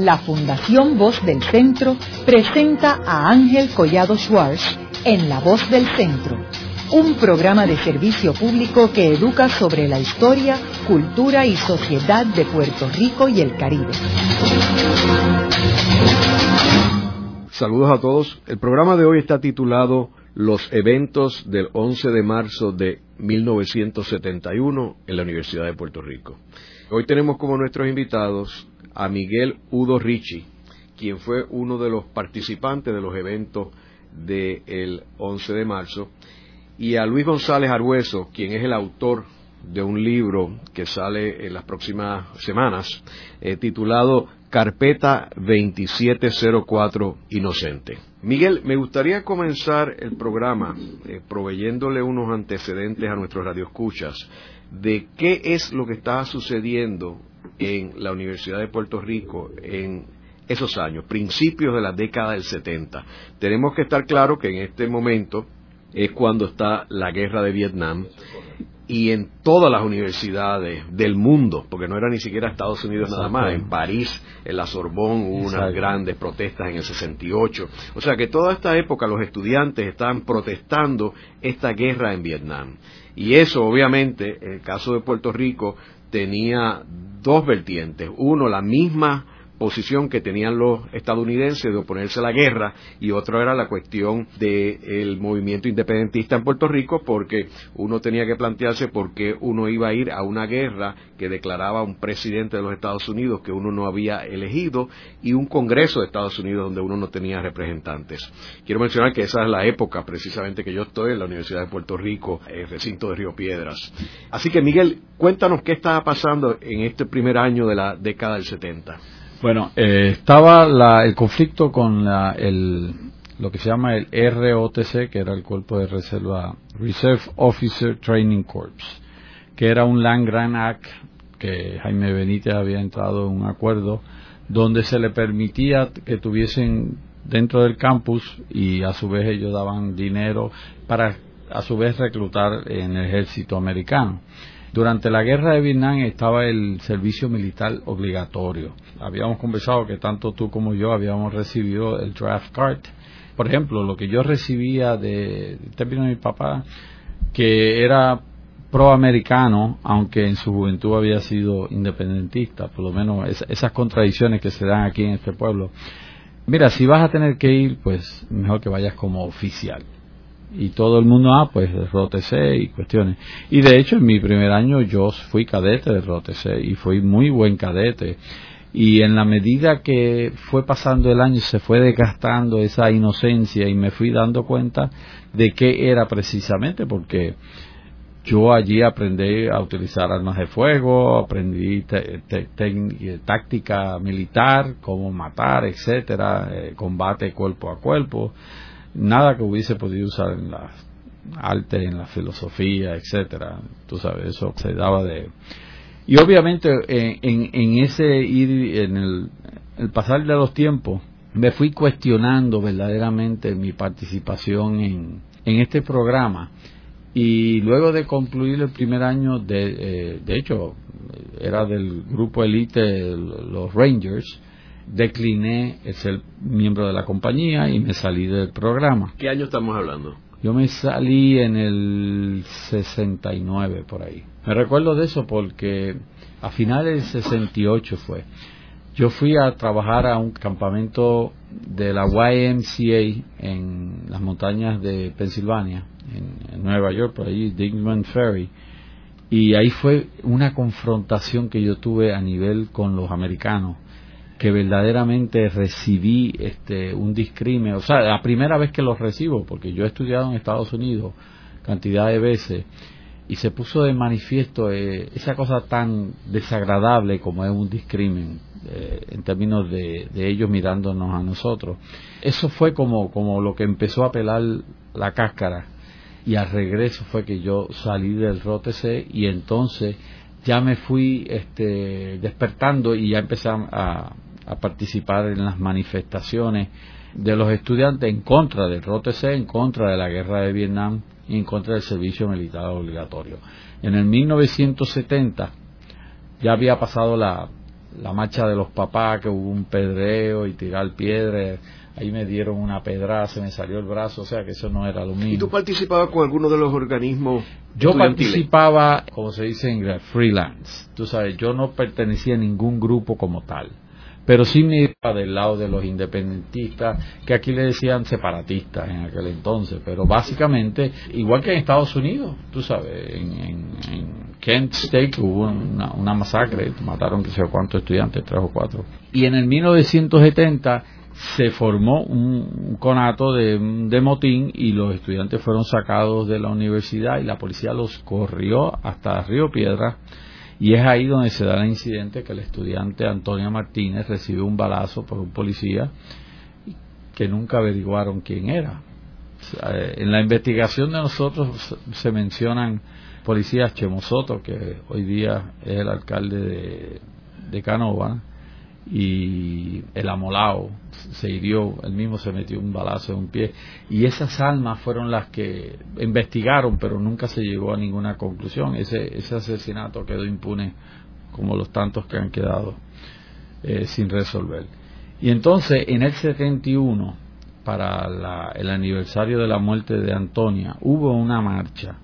la Fundación Voz del Centro presenta a Ángel Collado Schwartz en La Voz del Centro, un programa de servicio público que educa sobre la historia, cultura y sociedad de Puerto Rico y el Caribe. Saludos a todos. El programa de hoy está titulado Los eventos del 11 de marzo de 1971 en la Universidad de Puerto Rico. Hoy tenemos como nuestros invitados a Miguel Udo Ricci, quien fue uno de los participantes de los eventos del 11 de marzo, y a Luis González Argüeso, quien es el autor de un libro que sale en las próximas semanas, eh, titulado Carpeta 2704 Inocente. Miguel, me gustaría comenzar el programa eh, proveyéndole unos antecedentes a nuestros radioescuchas de qué es lo que estaba sucediendo en la Universidad de Puerto Rico en esos años, principios de la década del 70. Tenemos que estar claros que en este momento es cuando está la guerra de Vietnam y en todas las universidades del mundo, porque no era ni siquiera Estados Unidos nada más, en París, en la Sorbonne hubo unas grandes protestas en el 68. O sea que toda esta época los estudiantes estaban protestando esta guerra en Vietnam. Y eso, obviamente, en el caso de Puerto Rico, tenía dos vertientes. Uno, la misma posición que tenían los estadounidenses de oponerse a la guerra y otra era la cuestión del movimiento independentista en Puerto Rico porque uno tenía que plantearse por qué uno iba a ir a una guerra que declaraba un presidente de los Estados Unidos que uno no había elegido y un Congreso de Estados Unidos donde uno no tenía representantes. Quiero mencionar que esa es la época precisamente que yo estoy en la Universidad de Puerto Rico, el recinto de Río Piedras. Así que Miguel, cuéntanos qué estaba pasando en este primer año de la década del 70. Bueno, eh, estaba el conflicto con el, lo que se llama el ROTC, que era el Cuerpo de Reserva, Reserve Officer Training Corps, que era un Land Grant Act que Jaime Benítez había entrado en un acuerdo donde se le permitía que tuviesen dentro del campus y a su vez ellos daban dinero para a su vez reclutar en el ejército americano. Durante la guerra de Vietnam estaba el servicio militar obligatorio. Habíamos conversado que tanto tú como yo habíamos recibido el draft card. Por ejemplo, lo que yo recibía de, términos de mi papá, que era proamericano, aunque en su juventud había sido independentista, por lo menos esas contradicciones que se dan aquí en este pueblo. Mira, si vas a tener que ir, pues mejor que vayas como oficial y todo el mundo, ah, pues ROTC y cuestiones. Y de hecho, en mi primer año yo fui cadete de ROTC y fui muy buen cadete. Y en la medida que fue pasando el año se fue desgastando esa inocencia y me fui dando cuenta de qué era precisamente, porque yo allí aprendí a utilizar armas de fuego, aprendí táctica militar, cómo matar, etcétera, eh, combate cuerpo a cuerpo nada que hubiese podido usar en la arte, en la filosofía, etcétera. Tú sabes, eso se daba de y obviamente en, en, ese ir en el, el, pasar de los tiempos me fui cuestionando verdaderamente mi participación en, en este programa y luego de concluir el primer año de eh, de hecho era del grupo elite los Rangers decliné el ser miembro de la compañía y me salí del programa. ¿Qué año estamos hablando? Yo me salí en el 69 por ahí. Me recuerdo de eso porque a finales del 68 fue. Yo fui a trabajar a un campamento de la YMCA en las montañas de Pensilvania, en, Nueva York, por ahí, Digman Ferry. Y ahí fue una confrontación que yo tuve a nivel con los americanos que verdaderamente recibí este un discrimen, o sea, la primera vez que lo recibo, porque yo he estudiado en Estados Unidos cantidad de veces y se puso de manifiesto eh, esa cosa tan desagradable como es un discrimen eh, en términos de, ellos mirándonos a nosotros. Eso fue como, como lo que empezó a pelar la cáscara y al regreso fue que yo salí del ROTC y entonces ya me fui este, despertando y ya empecé a, a participar en las manifestaciones de los estudiantes en contra del ROTC, en contra de la guerra de Vietnam y en contra del servicio militar obligatorio. En el 1970 ya había pasado la, la marcha de los papás, que hubo un pedreo y tirar piedras, ahí me dieron una pedrada, se me salió el brazo, o sea que eso no era lo mismo. ¿Y tú participabas con alguno de los organismos? Yo participaba, como se dice en inglés, freelance. Tú sabes, yo no pertenecía a ningún grupo como tal pero sí me iba del lado de los independentistas, que aquí le decían separatistas en aquel entonces, pero básicamente, igual que en Estados Unidos, tú sabes, en, Kent State hubo una, masacre, mataron que sé cuántos estudiantes, tres o cuatro. Y en el 1970 se formó un, conato de, de, motín y los estudiantes fueron sacados de la universidad y la policía los corrió hasta Río Piedra y es ahí donde se da el incidente que el estudiante Antonio Martínez recibe un balazo por un policía que nunca averiguaron quién era. En la investigación de nosotros se mencionan policías Chemosoto, que hoy día es el alcalde de, de Canova, y el amolao se hirió, él mismo se metió un balazo en un pie y esas almas fueron las que investigaron pero nunca se llegó a ninguna conclusión. Ese, ese asesinato quedó impune como los tantos que han quedado eh, sin resolver. Y entonces en el 71 para el aniversario de la muerte de Antonia hubo una marcha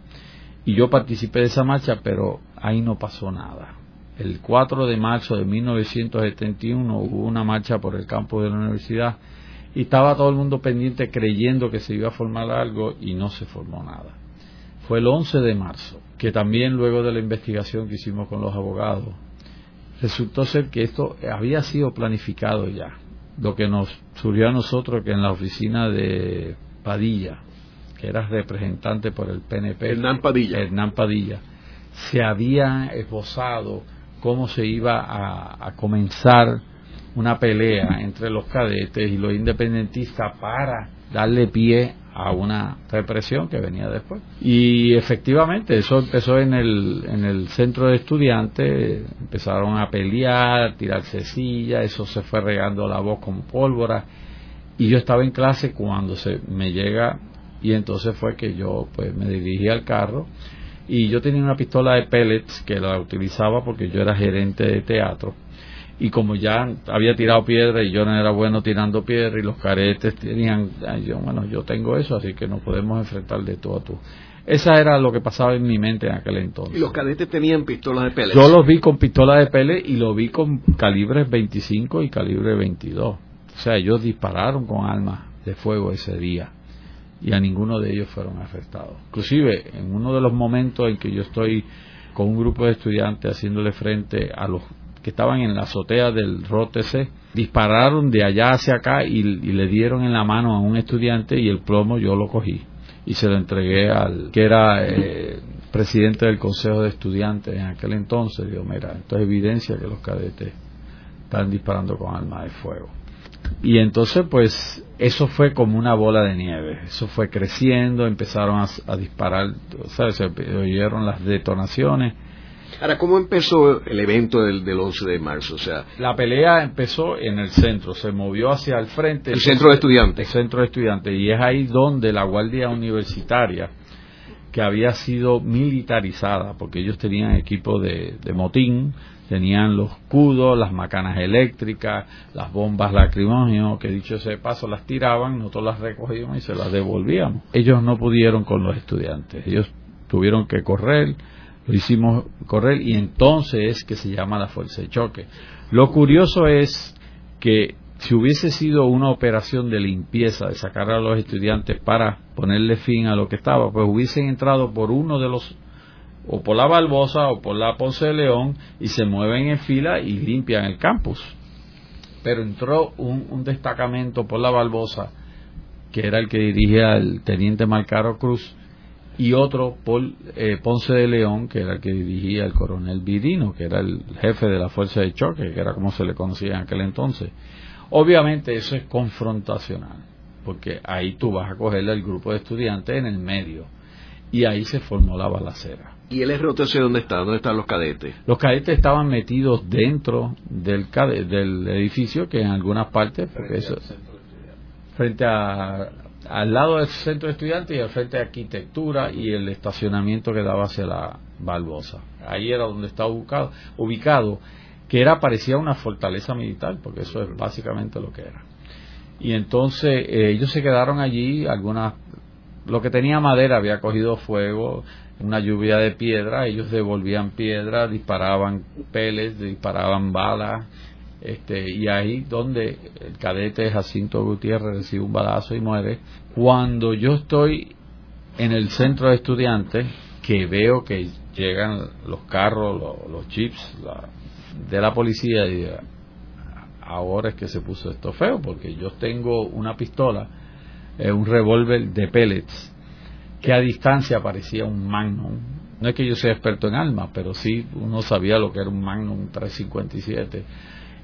y yo participé de esa marcha pero ahí no pasó nada el 4 de marzo de 1971 hubo una marcha por el campo de la universidad y estaba todo el mundo pendiente creyendo que se iba a formar algo y no se formó nada. Fue el 11 de marzo, que también luego de la investigación que hicimos con los abogados, resultó ser que esto había sido planificado ya. Lo que nos surgió a nosotros que en la oficina de Padilla, que era representante por el PNP, Hernán Padilla, Hernán Padilla se había esbozado cómo se iba a, comenzar una pelea entre los cadetes y los independentistas para darle pie a una represión que venía después. Y efectivamente, eso empezó en el, en el centro de estudiantes, empezaron a pelear, tirarse sillas, eso se fue regando la voz con pólvora. Y yo estaba en clase cuando se me llega, y entonces fue que yo pues me dirigí al carro y yo tenía una pistola de pellets que la utilizaba porque yo era gerente de teatro. Y como ya había tirado piedra y yo no era bueno tirando piedra y los caretes tenían yo bueno yo tengo eso así que nos podemos enfrentar de todo a tú. Esa era lo que pasaba en mi mente en aquel entonces. Y los cadetes tenían pistolas de pellets yo los vi con pistolas de pellets y lo vi con calibres 25 y calibre 22 o sea ellos dispararon con armas de fuego ese día y a ninguno de ellos fueron arrestados. Inclusive, en uno de los momentos en que yo estoy con un grupo de estudiantes haciéndole frente a los que estaban en la azotea del ROTC, dispararon de allá hacia acá y, le dieron en la mano a un estudiante y el plomo yo lo cogí y se lo entregué al que era eh, presidente del consejo de estudiantes en aquel entonces. Digo, mira, esto es evidencia que los cadetes están disparando con armas de fuego. Y entonces, pues, eso fue como una bola de nieve. Eso fue creciendo, empezaron a, disparar, ¿sabes? Se oyeron las detonaciones. Ahora, ¿cómo empezó el evento del, del 11 de marzo? O sea, la pelea empezó en el centro, se movió hacia el frente. El centro de estudiantes. El centro de estudiantes. Y es ahí donde la Guardia Universitaria, que había sido militarizada, porque ellos tenían equipo de, motín, tenían los escudos, las macanas eléctricas, las bombas lacrimógenas, que dicho ese paso las tiraban, nosotros las recogíamos y se las devolvíamos. Ellos no pudieron con los estudiantes, ellos tuvieron que correr, lo hicimos correr y entonces es que se llama la fuerza de choque. Lo curioso es que si hubiese sido una operación de limpieza, de sacar a los estudiantes para ponerle fin a lo que estaba, pues hubiesen entrado por uno de los o por la Barbosa o por la Ponce de León y se mueven en fila y limpian el campus. Pero entró un, destacamento por la Barbosa, que era el que dirigía el teniente Marcaro Cruz, y otro por eh, Ponce de León, que era el que dirigía el coronel Virino, que era el jefe de la fuerza de choque, que era como se le conocía en aquel entonces. Obviamente eso es confrontacional, porque ahí tú vas a cogerle al grupo de estudiantes en el medio, y ahí se formó la balacera. ¿Y el ROTC dónde está? ¿Dónde están los cadetes? Los cadetes estaban metidos dentro del, del edificio, que en algunas partes, porque eso, frente a, al lado del centro de estudiantes y al frente de arquitectura y el estacionamiento que daba hacia la Barbosa. Ahí era donde estaba ubicado. ubicado. Que era parecía una fortaleza militar, porque eso es básicamente lo que era. Y entonces eh, ellos se quedaron allí, algunas, lo que tenía madera había cogido fuego, una lluvia de piedra, ellos devolvían piedra, disparaban peles, disparaban balas, este, y ahí donde el cadete Jacinto Gutiérrez recibe un balazo y muere. Cuando yo estoy en el centro de estudiantes, que veo que llegan los carros, los, los chips de la policía, y ahora es que se puso esto feo, porque yo tengo una pistola, eh, un revólver de pellets, que a distancia parecía un Magnum. No es que yo sea experto en armas, pero sí uno sabía lo que era un Magnum 357.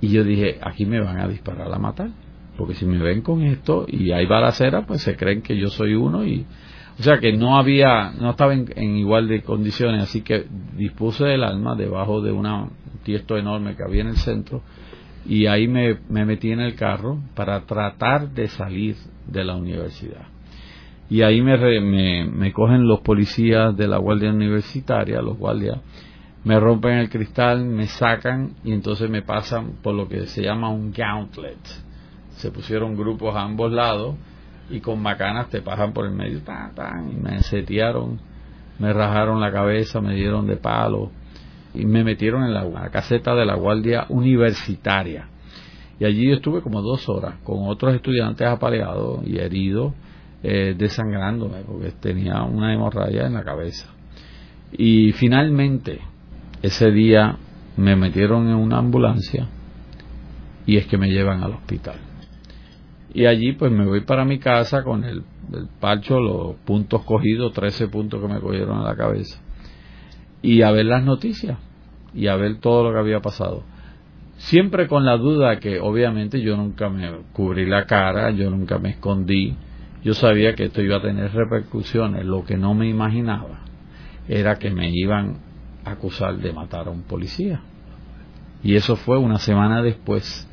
Y yo dije, aquí me van a disparar a matar. Porque si me ven con esto y hay balacera, pues se creen que yo soy uno y... O sea que no había, no estaba en, igual de condiciones, así que dispuse del arma debajo de una, un tiesto enorme que había en el centro y ahí me, metí en el carro para tratar de salir de la universidad. Y ahí me, me, cogen los policías de la guardia universitaria, los guardias, me rompen el cristal, me sacan y entonces me pasan por lo que se llama un gauntlet. Se pusieron grupos a ambos lados y con macanas te pasan por el medio, y me setearon, me rajaron la cabeza, me dieron de palo y me metieron en la, caseta de la guardia universitaria. Y allí estuve como dos horas con otros estudiantes apaleados y heridos, eh, desangrándome porque tenía una hemorragia en la cabeza. Y finalmente, ese día me metieron en una ambulancia y es que me llevan al hospital. Y allí pues me voy para mi casa con el, parcho, los puntos cogidos, 13 puntos que me cogieron en la cabeza y a ver las noticias y a ver todo lo que había pasado. Siempre con la duda que obviamente yo nunca me cubrí la cara, yo nunca me escondí, yo sabía que esto iba a tener repercusiones, lo que no me imaginaba era que me iban a acusar de matar a un policía. Y eso fue una semana después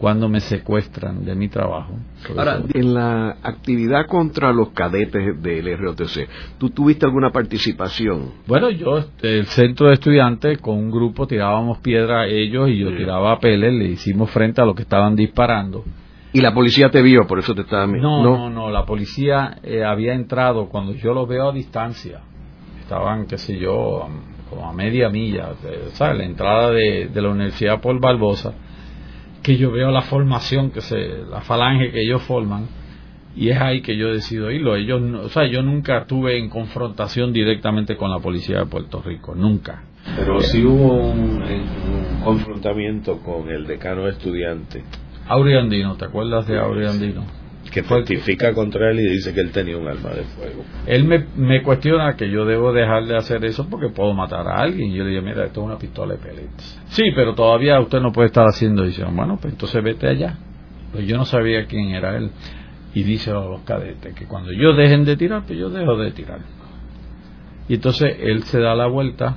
cuando me secuestran de mi trabajo. Ahora, en la actividad contra los cadetes del ROTC, ¿tú tuviste alguna participación? Bueno, yo, el centro de estudiantes, con un grupo tirábamos piedra a ellos y yo tiraba peles, le hicimos frente a lo que estaban disparando. ¿Y la policía te vio? Por eso te estaba No, no, no, la policía eh, había entrado cuando yo los veo a distancia. Estaban, qué sé yo, como a media milla, ¿sabes? La entrada de, de la Universidad Paul Barbosa que yo veo la formación, que se, la falange que ellos forman, y es ahí que yo decido irlo. Ellos, o sea, yo nunca estuve en confrontación directamente con la policía de Puerto Rico, nunca. Pero sí hubo un, confrontamiento con el decano estudiante. Auriandino, ¿te acuerdas de Auriandino? Que testifica contra él y dice que él tenía un arma de fuego. Él me, me, cuestiona que yo debo dejar de hacer eso porque puedo matar a alguien. Y yo le digo, mira, esto es una pistola de pellets. Sí, pero todavía usted no puede estar haciendo eso. Bueno, pues entonces vete allá. Pues yo no sabía quién era él. Y dice a los cadetes que cuando yo dejen de tirar, pues yo dejo de tirar. Y entonces él se da la vuelta.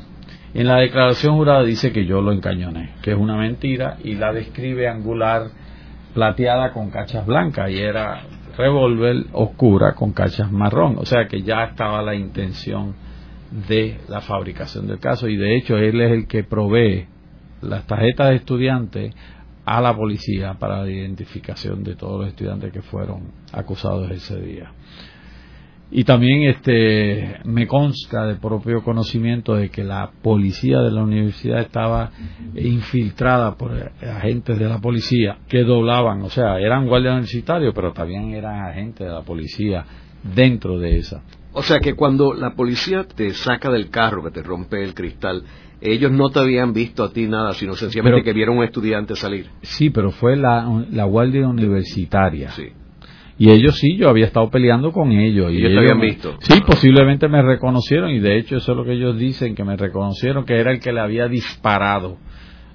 En la declaración jurada dice que yo lo encañoné, que es una mentira, y la describe angular plateada con cachas blancas y era revólver oscura con cachas marrón. O sea que ya estaba la intención de la fabricación del caso y de hecho él es el que provee las tarjetas de estudiantes a la policía para la identificación de todos los estudiantes que fueron acusados ese día. Y también este me consta de propio conocimiento de que la policía de la universidad estaba infiltrada por agentes de la policía que doblaban, o sea, eran guardias universitarios, pero también eran agentes de la policía dentro de esa. O sea que cuando la policía te saca del carro, que te rompe el cristal, ellos no te habían visto a ti nada, sino sencillamente que vieron a un estudiante salir. Sí, pero fue la, la guardia universitaria. Sí. Y ellos sí, yo había estado peleando con ellos. Y, ellos te habían visto. Sí, posiblemente me reconocieron y de hecho eso es lo que ellos dicen, que me reconocieron que era el que le había disparado.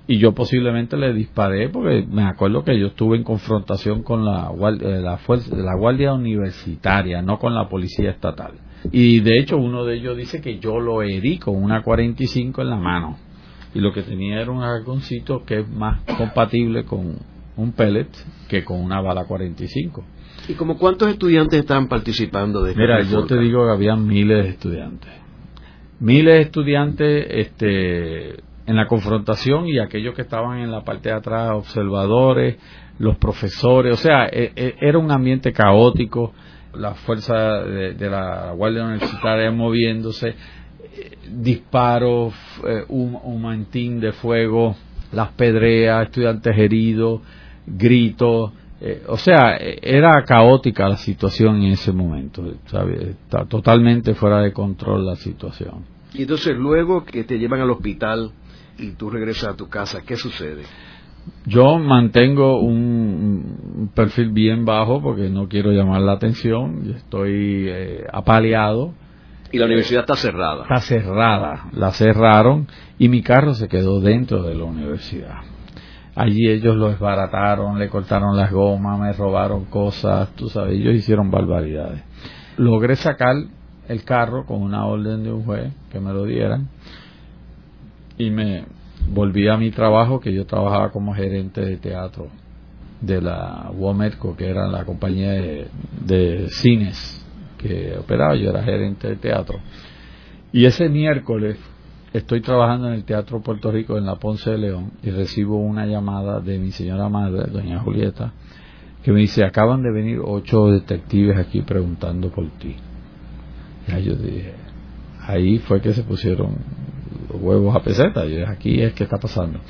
Y yo posiblemente le disparé porque me acuerdo que yo estuve en confrontación con la, eh, la, fuerza, la Guardia Universitaria, no con la Policía Estatal. Y de hecho uno de ellos dice que yo lo herí con una 45 en la mano. Y lo que tenía era un arconcito que es más compatible con un pellet que con una bala 45. ¿Y como cuántos estudiantes estaban participando de esta Mira, yo te digo que había miles de estudiantes. Miles de estudiantes, este, en la confrontación y aquellos que estaban en la parte de atrás, observadores, los profesores, o sea, e, e, era un ambiente caótico, la fuerza de, la Guardia Universitaria moviéndose, disparos, eh, un, un mantín de fuego, las pedreas, estudiantes heridos, gritos, eh, o sea, era caótica la situación en ese momento, Está totalmente fuera de control la situación. Y entonces luego que te llevan al hospital y tú regresas a tu casa, ¿qué sucede? Yo mantengo un, perfil bien bajo porque no quiero llamar la atención, estoy eh, apaleado. Y la universidad está cerrada. Está cerrada, la cerraron y mi carro se quedó dentro de la universidad. Allí ellos lo desbarataron, le cortaron las gomas, me robaron cosas, tú sabes, ellos hicieron barbaridades. Logré sacar el carro con una orden de un juez que me lo dieran y me volví a mi trabajo que yo trabajaba como gerente de teatro de la Womerco que era la compañía de, de cines que operaba yo era gerente de teatro y ese miércoles estoy trabajando en el Teatro Puerto Rico en la Ponce de León y recibo una llamada de mi señora madre, doña Julieta, que me dice, acaban de venir ocho detectives aquí preguntando por ti. Y yo dije, ahí fue que se pusieron los huevos a peseta, yo dije, aquí es que está pasando.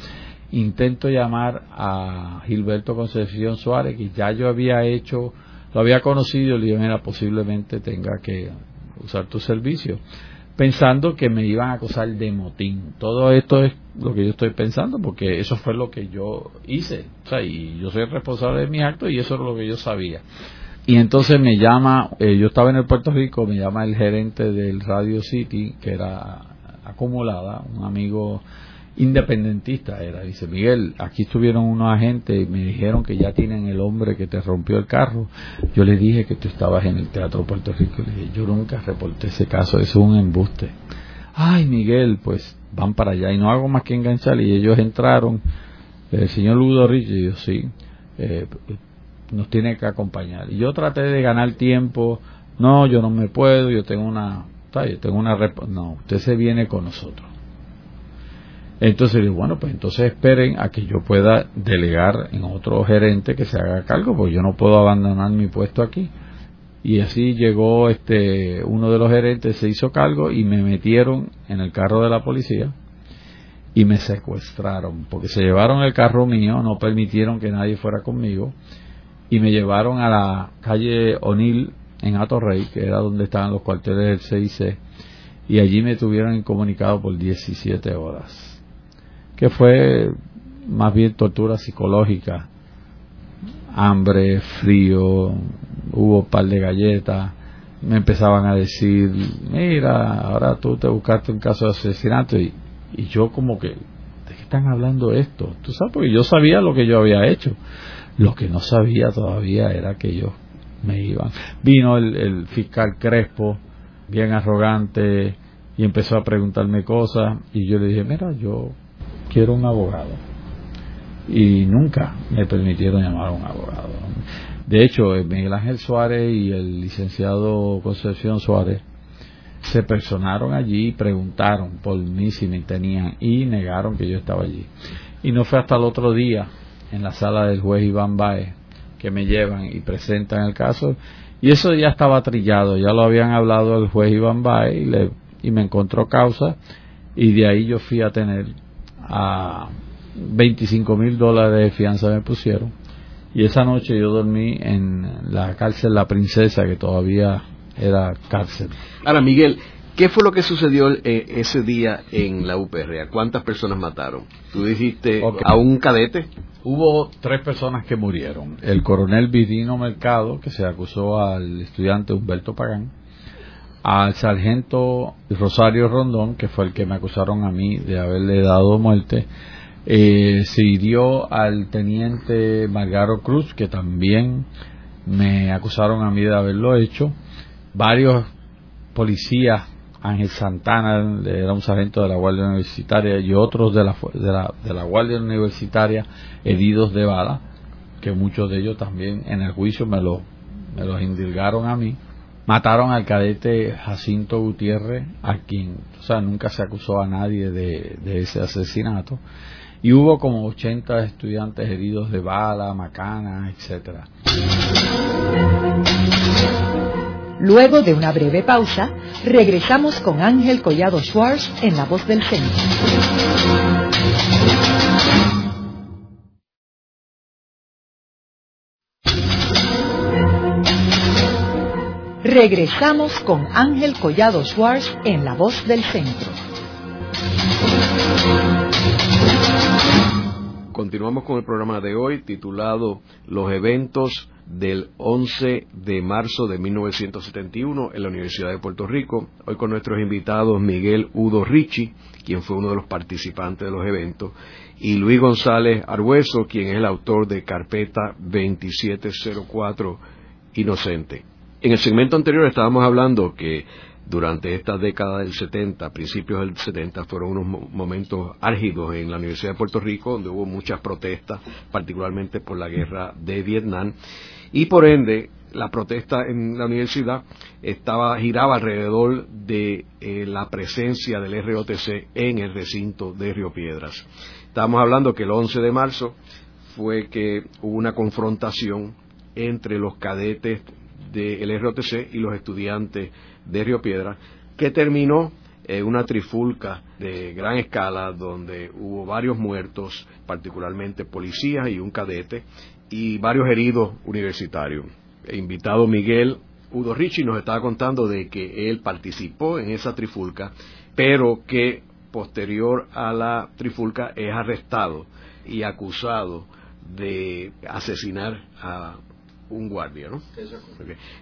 Intento llamar a Gilberto Concepción Suárez, que ya yo había hecho, lo había conocido, y le dije, mira, posiblemente tenga que usar tu servicio pensando que me iban a acusar de motín. Todo esto es lo que yo estoy pensando porque eso fue lo que yo hice. O sea, y yo soy responsable de mis actos y eso es lo que yo sabía. Y entonces me llama, eh, yo estaba en el Puerto Rico, me llama el gerente del Radio City, que era acumulada, un amigo independentista era. Dice, Miguel, aquí estuvieron unos agentes y me dijeron que ya tienen el hombre que te rompió el carro. Yo le dije que tú estabas en el Teatro Puerto Rico. Le dije, yo nunca reporté ese caso, es un embuste. Ay, Miguel, pues van para allá y no hago más que enganchar. Y ellos entraron, el señor Ludo yo sí, eh, nos tiene que acompañar. Y yo traté de ganar tiempo. No, yo no me puedo, yo tengo una... Yo tengo una... No, usted se viene con nosotros entonces digo, bueno, pues entonces esperen a que yo pueda delegar en otro gerente que se haga cargo, porque yo no puedo abandonar mi puesto aquí. Y así llegó este uno de los gerentes, se hizo cargo y me metieron en el carro de la policía y me secuestraron, porque se llevaron el carro mío, no permitieron que nadie fuera conmigo y me llevaron a la calle O'Neill en Atorrey, que era donde estaban los cuarteles del CIC, y allí me tuvieron incomunicado por 17 horas que fue más bien tortura psicológica, hambre, frío, hubo un par de galletas, me empezaban a decir, mira, ahora tú te buscaste un caso de asesinato y, y yo como que, ¿de qué están hablando esto? Tú sabes, porque yo sabía lo que yo había hecho, lo que no sabía todavía era que ellos me iban. Vino el fiscal Crespo, bien arrogante, y empezó a preguntarme cosas y yo le dije, mira, yo quiero un abogado. Y nunca me permitieron llamar a un abogado. De hecho, Miguel Ángel Suárez y el licenciado Concepción Suárez se personaron allí y preguntaron por mí si me tenían y negaron que yo estaba allí. Y no fue hasta el otro día, en la sala del juez Iván Baez, que me llevan y presentan el caso. Y eso ya estaba trillado, ya lo habían hablado el juez Iván Baez y me encontró causa. Y de ahí yo fui a tener a 25 mil dólares de fianza me pusieron. Y esa noche yo dormí en la cárcel La Princesa, que todavía era cárcel. Ahora, Miguel, ¿qué fue lo que sucedió eh, ese día en la UPR? ¿A cuántas personas mataron? Tú dijiste a un cadete. Hubo tres personas que murieron. El coronel Vidino Mercado, que se acusó al estudiante Humberto Pagán al sargento Rosario Rondón, que fue el que me acusaron a mí de haberle dado muerte, eh, se hirió al teniente Margaro Cruz, que también me acusaron a mí de haberlo hecho. Varios policías, Ángel Santana, era un sargento de la Guardia Universitaria, y otros de la, de la, de la Guardia Universitaria heridos de bala, que muchos de ellos también en el juicio me, lo, me los indilgaron a mí Mataron al cadete Jacinto Gutiérrez, a quien, o sea, nunca se acusó a nadie de, ese asesinato. Y hubo como 80 estudiantes heridos de bala, macana, etcétera. Luego de una breve pausa, regresamos con Ángel Collado Schwartz en La Voz del Centro. Regresamos con Ángel Collado Schwartz en La Voz del Centro. Continuamos con el programa de hoy titulado Los eventos del 11 de marzo de 1971 en la Universidad de Puerto Rico. Hoy con nuestros invitados Miguel Udo Ricci, quien fue uno de los participantes de los eventos, y Luis González Argüeso, quien es el autor de Carpeta 2704 Inocente. En el segmento anterior estábamos hablando que durante esta década del 70, principios del 70, fueron unos momentos álgidos en la Universidad de Puerto Rico, donde hubo muchas protestas, particularmente por la guerra de Vietnam, y por ende la protesta en la universidad estaba giraba alrededor de eh, la presencia del ROTC en el recinto de Río Piedras. Estábamos hablando que el 11 de marzo fue que hubo una confrontación entre los cadetes del ROTC y los estudiantes de Río Piedra, que terminó en una trifulca de gran escala donde hubo varios muertos, particularmente policías y un cadete, y varios heridos universitarios. El invitado Miguel Udo Ricci nos estaba contando de que él participó en esa trifulca, pero que posterior a la trifulca es arrestado y acusado de asesinar a un guardia, ¿no?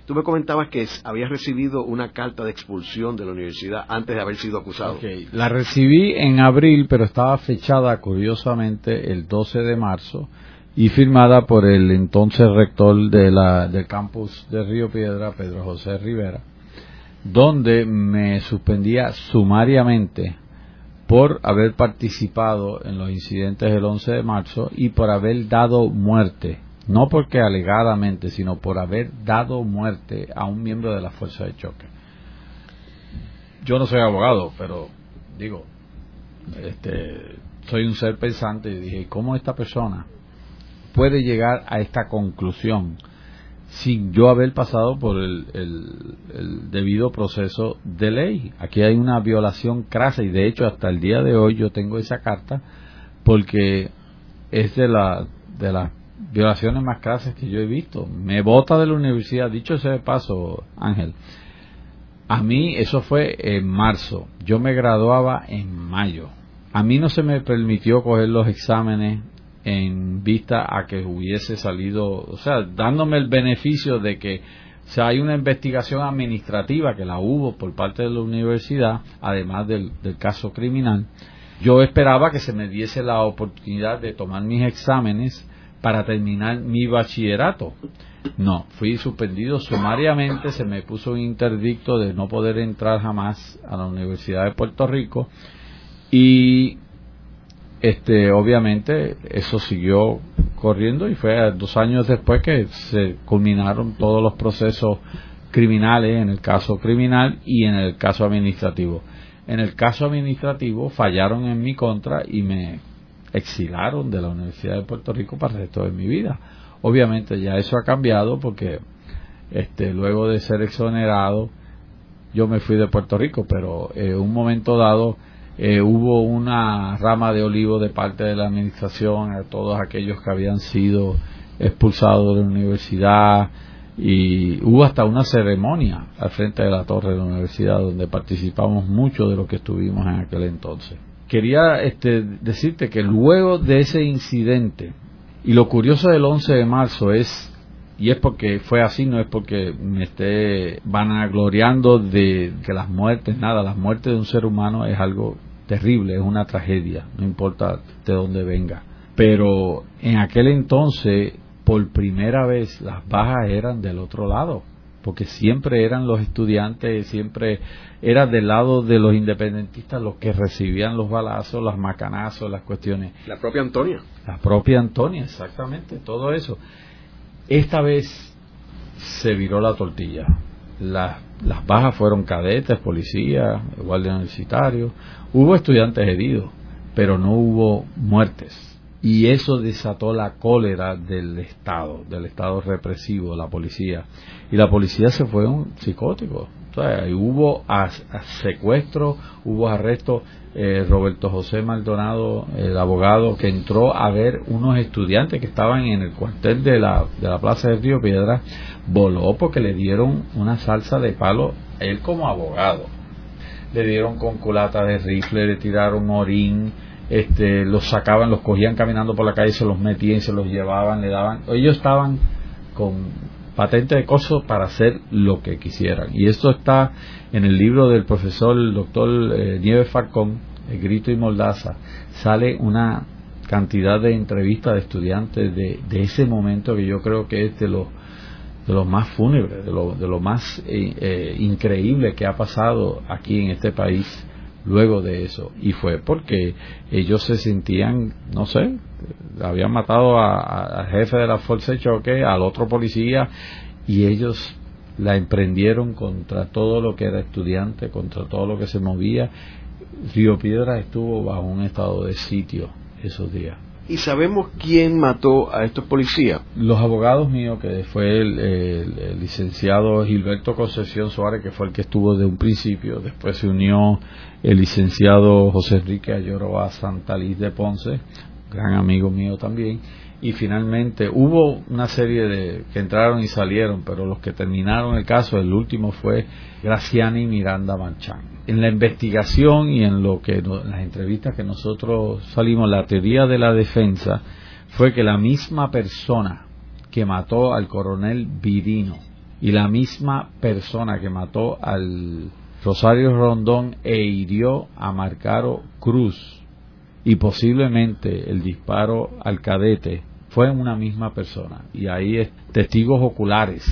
Tú me comentabas que habías recibido una carta de expulsión de la universidad antes de haber sido acusado. La recibí en abril, pero estaba fechada curiosamente el 12 de marzo y firmada por el entonces rector de la, del campus de Río Piedra, Pedro José Rivera, donde me suspendía sumariamente por haber participado en los incidentes del 11 de marzo y por haber dado muerte no porque alegadamente, sino por haber dado muerte a un miembro de la fuerza de choque. Yo no soy abogado, pero digo, este, soy un ser pensante y dije, ¿cómo esta persona puede llegar a esta conclusión sin yo haber pasado por el, el, debido proceso de ley? Aquí hay una violación crasa y de hecho hasta el día de hoy yo tengo esa carta porque es de la de las violaciones más crasas que yo he visto. Me bota de la universidad, dicho ese de paso, Ángel. A mí eso fue en marzo. Yo me graduaba en mayo. A mí no se me permitió coger los exámenes en vista a que hubiese salido, o sea, dándome el beneficio de que o hay una investigación administrativa que la hubo por parte de la universidad, además del, del caso criminal. Yo esperaba que se me diese la oportunidad de tomar mis exámenes para terminar mi bachillerato. No, fui suspendido sumariamente, se me puso un interdicto de no poder entrar jamás a la Universidad de Puerto Rico y este obviamente eso siguió corriendo y fue dos años después que se culminaron todos los procesos criminales en el caso criminal y en el caso administrativo. En el caso administrativo fallaron en mi contra y me exilaron de la Universidad de Puerto Rico para el resto de mi vida. Obviamente ya eso ha cambiado porque este, luego de ser exonerado yo me fui de Puerto Rico, pero en un momento dado eh, hubo una rama de olivo de parte de la administración a todos aquellos que habían sido expulsados de la universidad y hubo hasta una ceremonia al frente de la torre de la universidad donde participamos mucho de lo que estuvimos en aquel entonces quería este, decirte que luego de ese incidente, y lo curioso del 11 de marzo es, y es porque fue así, no es porque me esté vanagloriando de que las muertes, nada, las muertes de un ser humano es algo terrible, es una tragedia, no importa de dónde venga. Pero en aquel entonces, por primera vez, las bajas eran del otro lado porque siempre eran los estudiantes, siempre era del lado de los independentistas los que recibían los balazos, las macanazos, las cuestiones. La propia Antonia. La propia Antonia, exactamente, todo eso. Esta vez se viró la tortilla. las, las bajas fueron cadetes, policías, guardias universitarios. Hubo estudiantes heridos, pero no hubo muertes. Y eso desató la cólera del Estado, del Estado represivo, de la policía. Y la policía se fue un psicótico. hubo secuestro, hubo arresto. Eh, Roberto José Maldonado, el abogado, que entró a ver unos estudiantes que estaban en el cuartel de la, de la Plaza de Río Piedra, voló porque le dieron una salsa de palo, él como abogado. Le dieron con culata de rifle, le tiraron orín, este, los sacaban, los cogían caminando por la calle, se los metían, se los llevaban, le daban. Ellos estaban con patente de coso para hacer lo que quisieran. Y esto está en el libro del profesor el doctor eh, Nieves Farcón, El Grito y Moldaza. Sale una cantidad de entrevistas de estudiantes de, de ese momento que yo creo que es de los de los más fúnebres, de lo, de lo más eh, eh, increíble que ha pasado aquí en este país luego de eso. Y fue porque ellos se sentían, no sé, habían matado al jefe de la fuerza de choque, al otro policía, y ellos la emprendieron contra todo lo que era estudiante, contra todo lo que se movía. Río Piedra estuvo bajo un estado de sitio esos días. ¿Y sabemos quién mató a estos policías? Los abogados míos, que fue el, licenciado Gilberto Concepción Suárez, que fue el que estuvo de un principio, después se unió el licenciado José Enrique Ayoroa Santaliz de Ponce, gran amigo mío también, y finalmente hubo una serie de que entraron y salieron, pero los que terminaron el caso, el último fue Graciani Miranda Manchán. En la investigación y en lo que las entrevistas que nosotros salimos, la teoría de la defensa fue que la misma persona que mató al coronel Virino y la misma persona que mató al Rosario Rondón e hirió a Marcaro Cruz y posiblemente el disparo al cadete fue en una misma persona. Y ahí testigos oculares,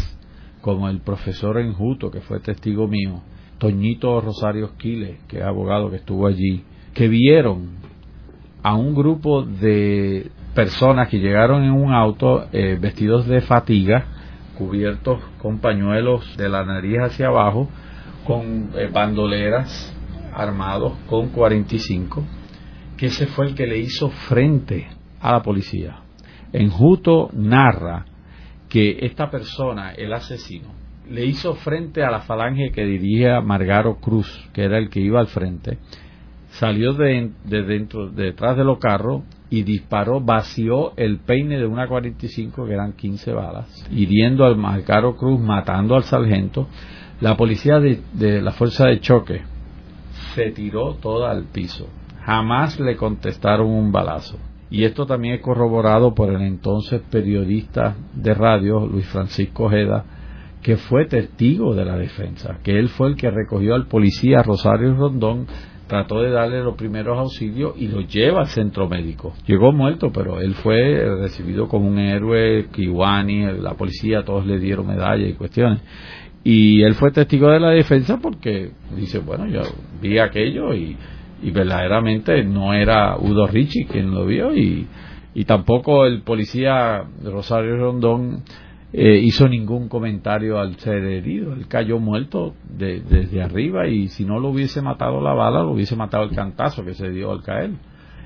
como el profesor Enjuto, que fue testigo mío, Toñito Rosario Esquiles, que es abogado que estuvo allí, que vieron a un grupo de personas que llegaron en un auto eh, vestidos de fatiga, cubiertos con pañuelos de la nariz hacia abajo, con eh, bandoleras armados con 45 que ese fue el que le hizo frente a la policía. Enjuto narra que esta persona, el asesino, le hizo frente a la falange que dirigía Margaro Cruz, que era el que iba al frente, salió de, dentro, detrás de los carros y disparó, vació el peine de una 45, que eran 15 balas, hiriendo al Margaro Cruz, matando al sargento. La policía de, de la fuerza de choque se tiró toda al piso jamás le contestaron un balazo. Y esto también es corroborado por el entonces periodista de radio, Luis Francisco Ojeda, que fue testigo de la defensa, que él fue el que recogió al policía Rosario Rondón, trató de darle los primeros auxilios y lo lleva al centro médico. Llegó muerto, pero él fue recibido como un héroe, Kiwani, la policía, todos le dieron medallas y cuestiones. Y él fue testigo de la defensa porque dice, bueno, yo vi aquello y y verdaderamente no era Udo Ricci quien lo vio y, y tampoco el policía Rosario Rondón eh, hizo ningún comentario al ser herido. Él cayó muerto desde arriba y si no lo hubiese matado la bala, lo hubiese matado el cantazo que se dio al caer.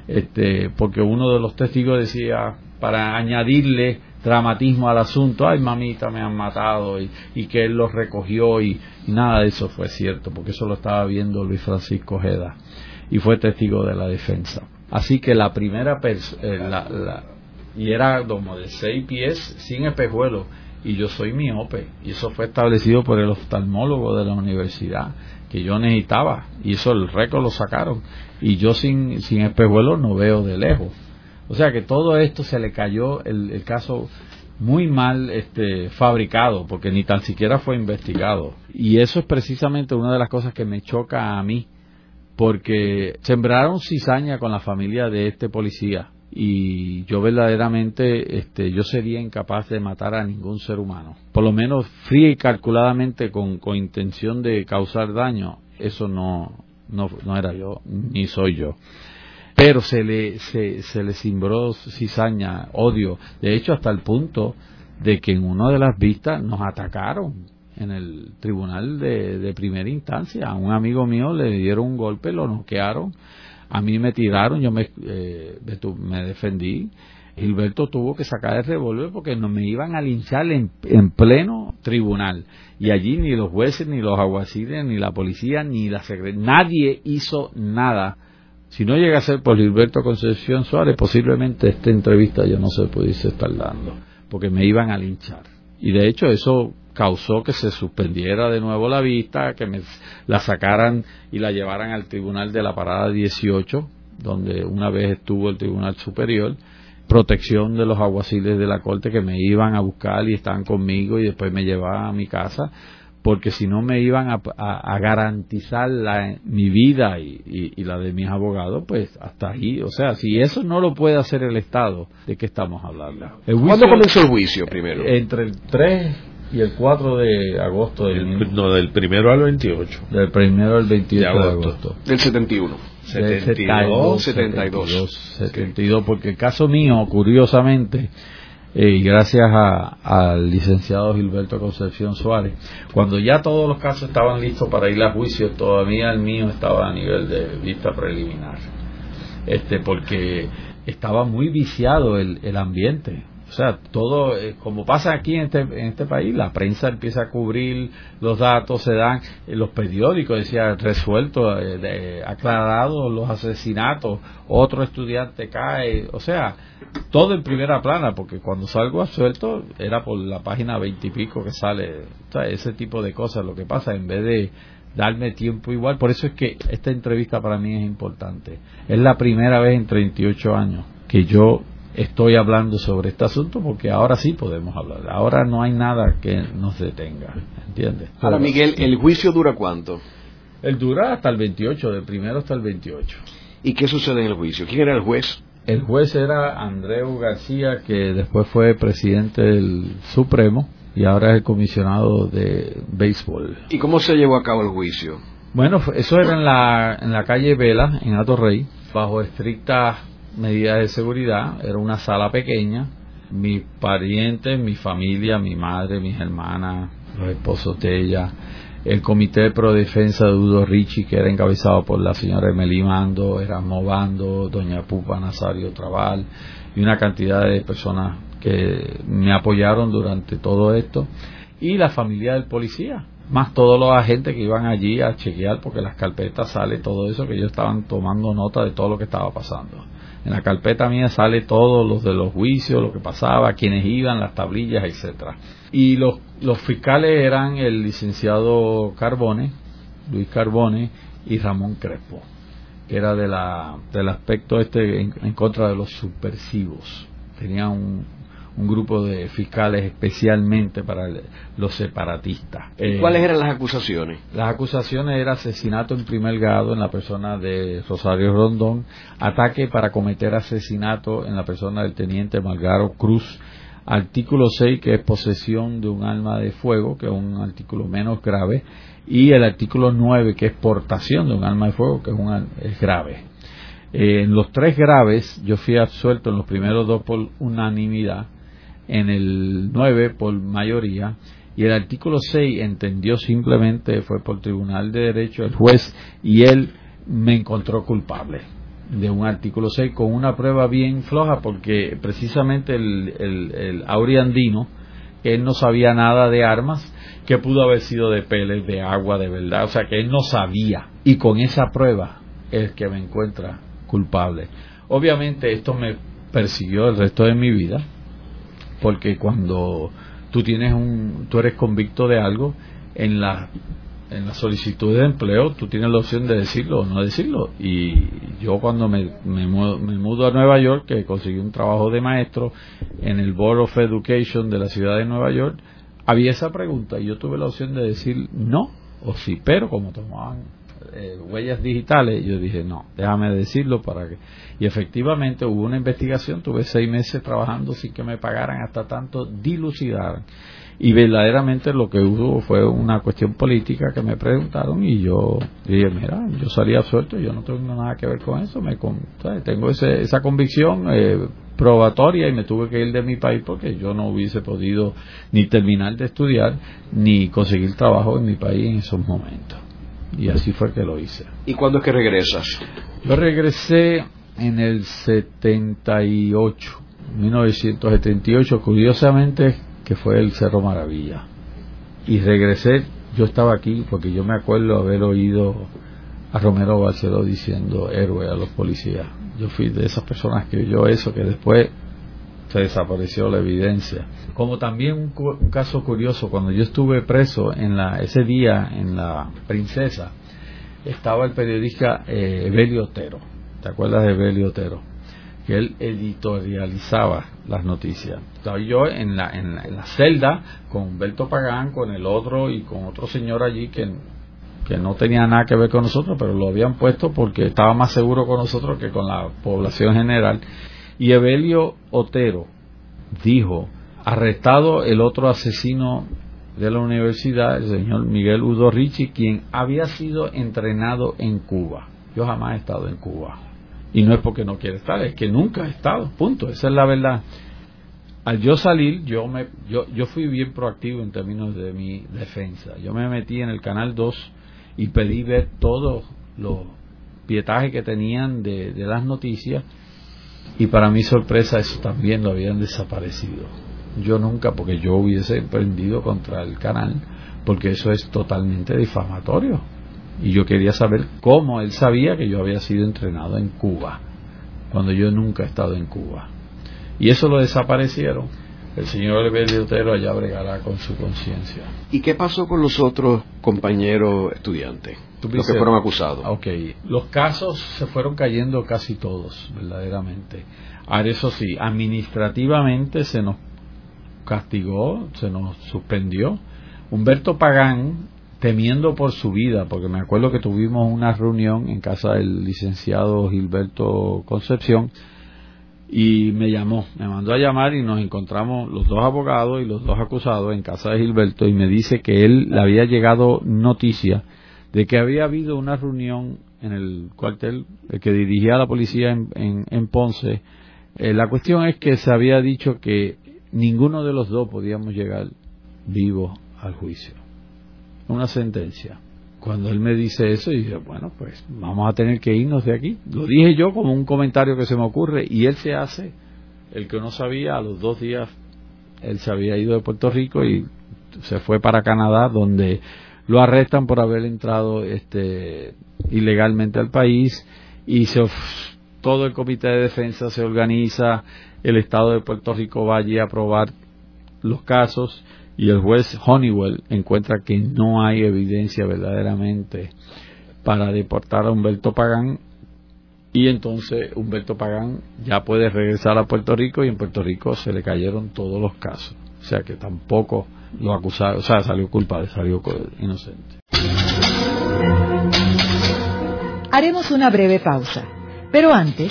Este, porque uno de los testigos decía, para añadirle dramatismo al asunto, ay mamita me han matado y, y que él lo recogió y, y, nada de eso fue cierto, porque eso lo estaba viendo Luis Francisco Ojeda y fue testigo de la defensa. Así que la primera persona, eh, y era como de seis pies sin espejuelo, y yo soy miope, y eso fue establecido por el oftalmólogo de la universidad, que yo necesitaba, y eso el récord lo sacaron, y yo sin, sin espejuelo no veo de lejos. O sea que todo esto se le cayó el, el caso muy mal este, fabricado, porque ni tan siquiera fue investigado. Y eso es precisamente una de las cosas que me choca a mí porque sembraron cizaña con la familia de este policía y yo verdaderamente este yo sería incapaz de matar a ningún ser humano. Por lo menos fría y calculadamente con, con intención de causar daño eso no, no no era yo ni soy yo. Pero se le se, se le simbró cizaña odio. De hecho hasta el punto de que en una de las vistas nos atacaron en el tribunal de, primera instancia. A un amigo mío le dieron un golpe, lo noquearon, a mí me tiraron, yo me, eh, me defendí. Gilberto tuvo que sacar el revólver porque no me iban a linchar en, en, pleno tribunal. Y allí ni los jueces, ni los aguaciles, ni la policía, ni la secretaria, nadie hizo nada. Si no llega a ser por Gilberto Concepción Suárez, posiblemente esta entrevista yo no se pudiese estar dando, porque me iban a linchar. Y de hecho eso causó que se suspendiera de nuevo la vista, que me la sacaran y la llevaran al tribunal de la parada 18, donde una vez estuvo el tribunal superior, protección de los aguaciles de la corte que me iban a buscar y estaban conmigo y después me llevaban a mi casa porque si no me iban a, garantizar mi vida y, la de mis abogados, pues hasta ahí, o sea, si eso no lo puede hacer el Estado, ¿de qué estamos hablando? ¿Cuándo comenzó el juicio primero? Entre el 3 y el 4 de agosto del no del primero al 28 del primero al 28 de agosto, del 71 72 72 72 porque el caso mío curiosamente eh, y gracias al licenciado Gilberto Concepción Suárez cuando ya todos los casos estaban listos para ir a juicio todavía el mío estaba a nivel de vista preliminar. Este porque estaba muy viciado el, el ambiente o sea, todo, eh, como pasa aquí en este, en este país, la prensa empieza a cubrir los datos, se dan, eh, los periódicos decía resuelto, eh, aclarado los asesinatos, otro estudiante cae, o sea, todo en primera plana, porque cuando salgo a suelto era por la página veintipico que sale, o sea, ese tipo de cosas, lo que pasa, en vez de darme tiempo igual, por eso es que esta entrevista para mí es importante. Es la primera vez en 38 años que yo estoy hablando sobre este asunto porque ahora sí podemos hablar. Ahora no hay nada que nos detenga, ¿entiendes? Ahora, Miguel, ¿el juicio dura cuánto? El dura hasta el 28, del primero hasta el 28. ¿Y qué sucede en el juicio? ¿Quién era el juez? El juez era Andreu García, que después fue presidente del Supremo y ahora es el comisionado de béisbol. ¿Y cómo se llevó a cabo el juicio? Bueno, eso era en la, en la calle Vela, en Ato Rey, bajo estrictas medidas de seguridad, era una sala pequeña, mis parientes, mi familia, mi madre, mis hermanas, los esposos de ella, el Comité de Pro Defensa de Udo Ricci, que era encabezado por la señora Emily Mando, era Movando, doña Pupa Nazario Trabal, y una cantidad de personas que me apoyaron durante todo esto, y la familia del policía, más todos los agentes que iban allí a chequear, porque las carpetas sale todo eso, que ellos estaban tomando nota de todo lo que estaba pasando. En la carpeta mía sale todo los de los juicios, lo que pasaba, quienes iban, las tablillas, etcétera. Y los, los fiscales eran el licenciado Carbone, Luis Carbone y Ramón Crespo, que era de la, del aspecto este en, contra de los subversivos. Tenían un, un grupo de fiscales especialmente para los separatistas. Eh, ¿Cuáles eran las acusaciones? Las acusaciones eran asesinato en primer grado en la persona de Rosario Rondón, ataque para cometer asesinato en la persona del teniente Malgaro Cruz, artículo 6 que es posesión de un arma de fuego, que es un artículo menos grave, y el artículo 9 que es portación de un arma de fuego, que es, un, es grave. Eh, en los tres graves yo fui absuelto en los primeros dos por unanimidad en el 9 por mayoría y el artículo 6 entendió simplemente, fue por Tribunal de Derecho el juez y él me encontró culpable de un artículo 6 con una prueba bien floja porque precisamente el, el, el Auriandino, él no sabía nada de armas, que pudo haber sido de peles, de agua, de verdad, o sea que él no sabía y con esa prueba es que me encuentra culpable. Obviamente esto me persiguió el resto de mi vida, porque cuando tú tienes un tú eres convicto de algo en la en la solicitud de empleo tú tienes la opción de decirlo o no decirlo. Y yo cuando me, me, mudo, a Nueva York que conseguí un trabajo de maestro en el Board of Education de la ciudad de Nueva York había esa pregunta y yo tuve la opción de decir no o sí pero como tomaban eh, huellas digitales. Yo dije, no, déjame decirlo para que... Y efectivamente hubo una investigación, tuve seis meses trabajando sin que me pagaran hasta tanto dilucidar. Y verdaderamente lo que hubo fue una cuestión política que me preguntaron y yo dije, mira, yo salí absuelto, yo no tengo nada que ver con eso, me tengo esa convicción eh, probatoria y me tuve que ir de mi país porque yo no hubiese podido ni terminar de estudiar ni conseguir trabajo en mi país en esos momentos. Y así fue que lo hice. ¿Y cuándo es que regresas? Yo regresé en el 78, 1978, curiosamente que fue el Cerro Maravilla. Y regresé, yo estaba aquí porque yo me acuerdo haber oído a Romero Barceló diciendo héroe a los policías. Yo fui de esas personas que oyó eso, que después se desapareció la evidencia. Como también un, caso curioso, cuando yo estuve preso en la, ese día en la Princesa, estaba el periodista eh, Evelio Otero. ¿Te acuerdas de Evelio Otero? que él editorializaba las noticias. Estaba yo en la, en la, celda con Humberto Pagán, con el otro y con otro señor allí que no tenía nada que ver con nosotros, pero lo habían puesto porque estaba más seguro con nosotros que con la población general. Y Evelio Otero dijo, arrestado el otro asesino de la universidad, el señor Miguel Udo Ricci, quien había sido entrenado en Cuba. Yo jamás he estado en Cuba y no es porque no quiere estar, es que nunca ha estado, punto, esa es la verdad. Al yo salir, yo, me, yo, yo fui bien proactivo en términos de mi defensa. Yo me metí en el Canal 2 y pedí ver todos los pietajes que tenían de, de las noticias y para mi sorpresa eso también lo habían desaparecido. Yo nunca, porque yo hubiese emprendido contra el canal, porque eso es totalmente difamatorio y yo quería saber cómo él sabía que yo había sido entrenado en Cuba, cuando yo nunca he estado en Cuba. Y eso lo desaparecieron. El señor Evelio Otero allá bregará con su conciencia. ¿Y qué pasó con los otros compañeros estudiantes? Los que fueron acusados. Ok, los casos se fueron cayendo casi todos, verdaderamente. Ahora, eso sí, administrativamente se nos castigó, se nos suspendió. Humberto Pagán, temiendo por su vida, porque me acuerdo que tuvimos una reunión en casa del licenciado Gilberto Concepción y me llamó, me mandó a llamar y nos encontramos los dos abogados y los dos acusados en casa de Gilberto y me dice que él le había llegado noticia de que había habido una reunión en el cuartel que dirigía la policía en, en, Ponce. Eh, la cuestión es que se había dicho que ninguno de los dos podíamos llegar vivo al juicio una sentencia. Cuando él me dice eso, y dice, bueno, pues vamos a tener que irnos de aquí. Lo dije yo como un comentario que se me ocurre, y él se hace, el que no sabía, a los dos días él se había ido de Puerto Rico y se fue para Canadá, donde lo arrestan por haber entrado este, ilegalmente al país y se, todo el comité de defensa se organiza, el Estado de Puerto Rico va allí a aprobar los casos y el juez Honeywell encuentra que no hay evidencia verdaderamente para deportar a Humberto Pagán y entonces Humberto Pagán ya puede regresar a Puerto Rico y en Puerto Rico se le cayeron todos los casos. O sea que tampoco lo acusaron, o sea, salió culpable, salió inocente. Haremos una breve pausa, pero antes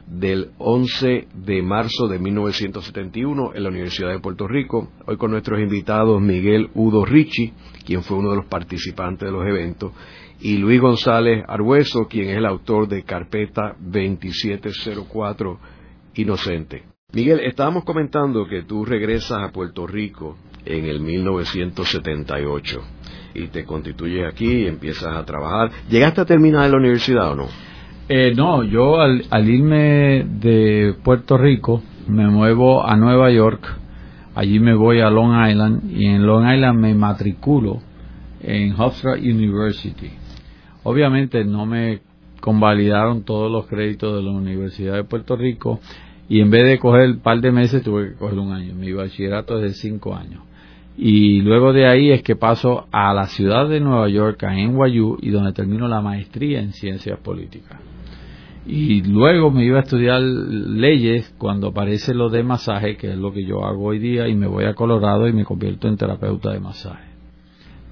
del 11 de marzo de 1971 en la Universidad de Puerto Rico. Hoy con nuestros invitados Miguel Udo Ricci, quien fue uno de los participantes de los eventos, y Luis González Argueso, quien es el autor de Carpeta 2704 Inocente. Miguel, estábamos comentando que tú regresas a Puerto Rico en el 1978 y te constituyes aquí y empiezas a trabajar. ¿Llegaste a terminar la universidad o no? Eh, no, yo al, irme de Puerto Rico me muevo a Nueva York, allí me voy a Long Island y en Long Island me matriculo en Hofstra University. Obviamente no me convalidaron todos los créditos de la Universidad de Puerto Rico y en vez de coger un par de meses tuve que coger un año. Mi bachillerato es de cinco años. Y luego de ahí es que paso a la ciudad de Nueva York, a NYU, y donde termino la maestría en ciencias políticas. Y luego me iba a estudiar leyes cuando aparece lo de masaje, que es lo que yo hago hoy día, y me voy a Colorado y me convierto en terapeuta de masaje.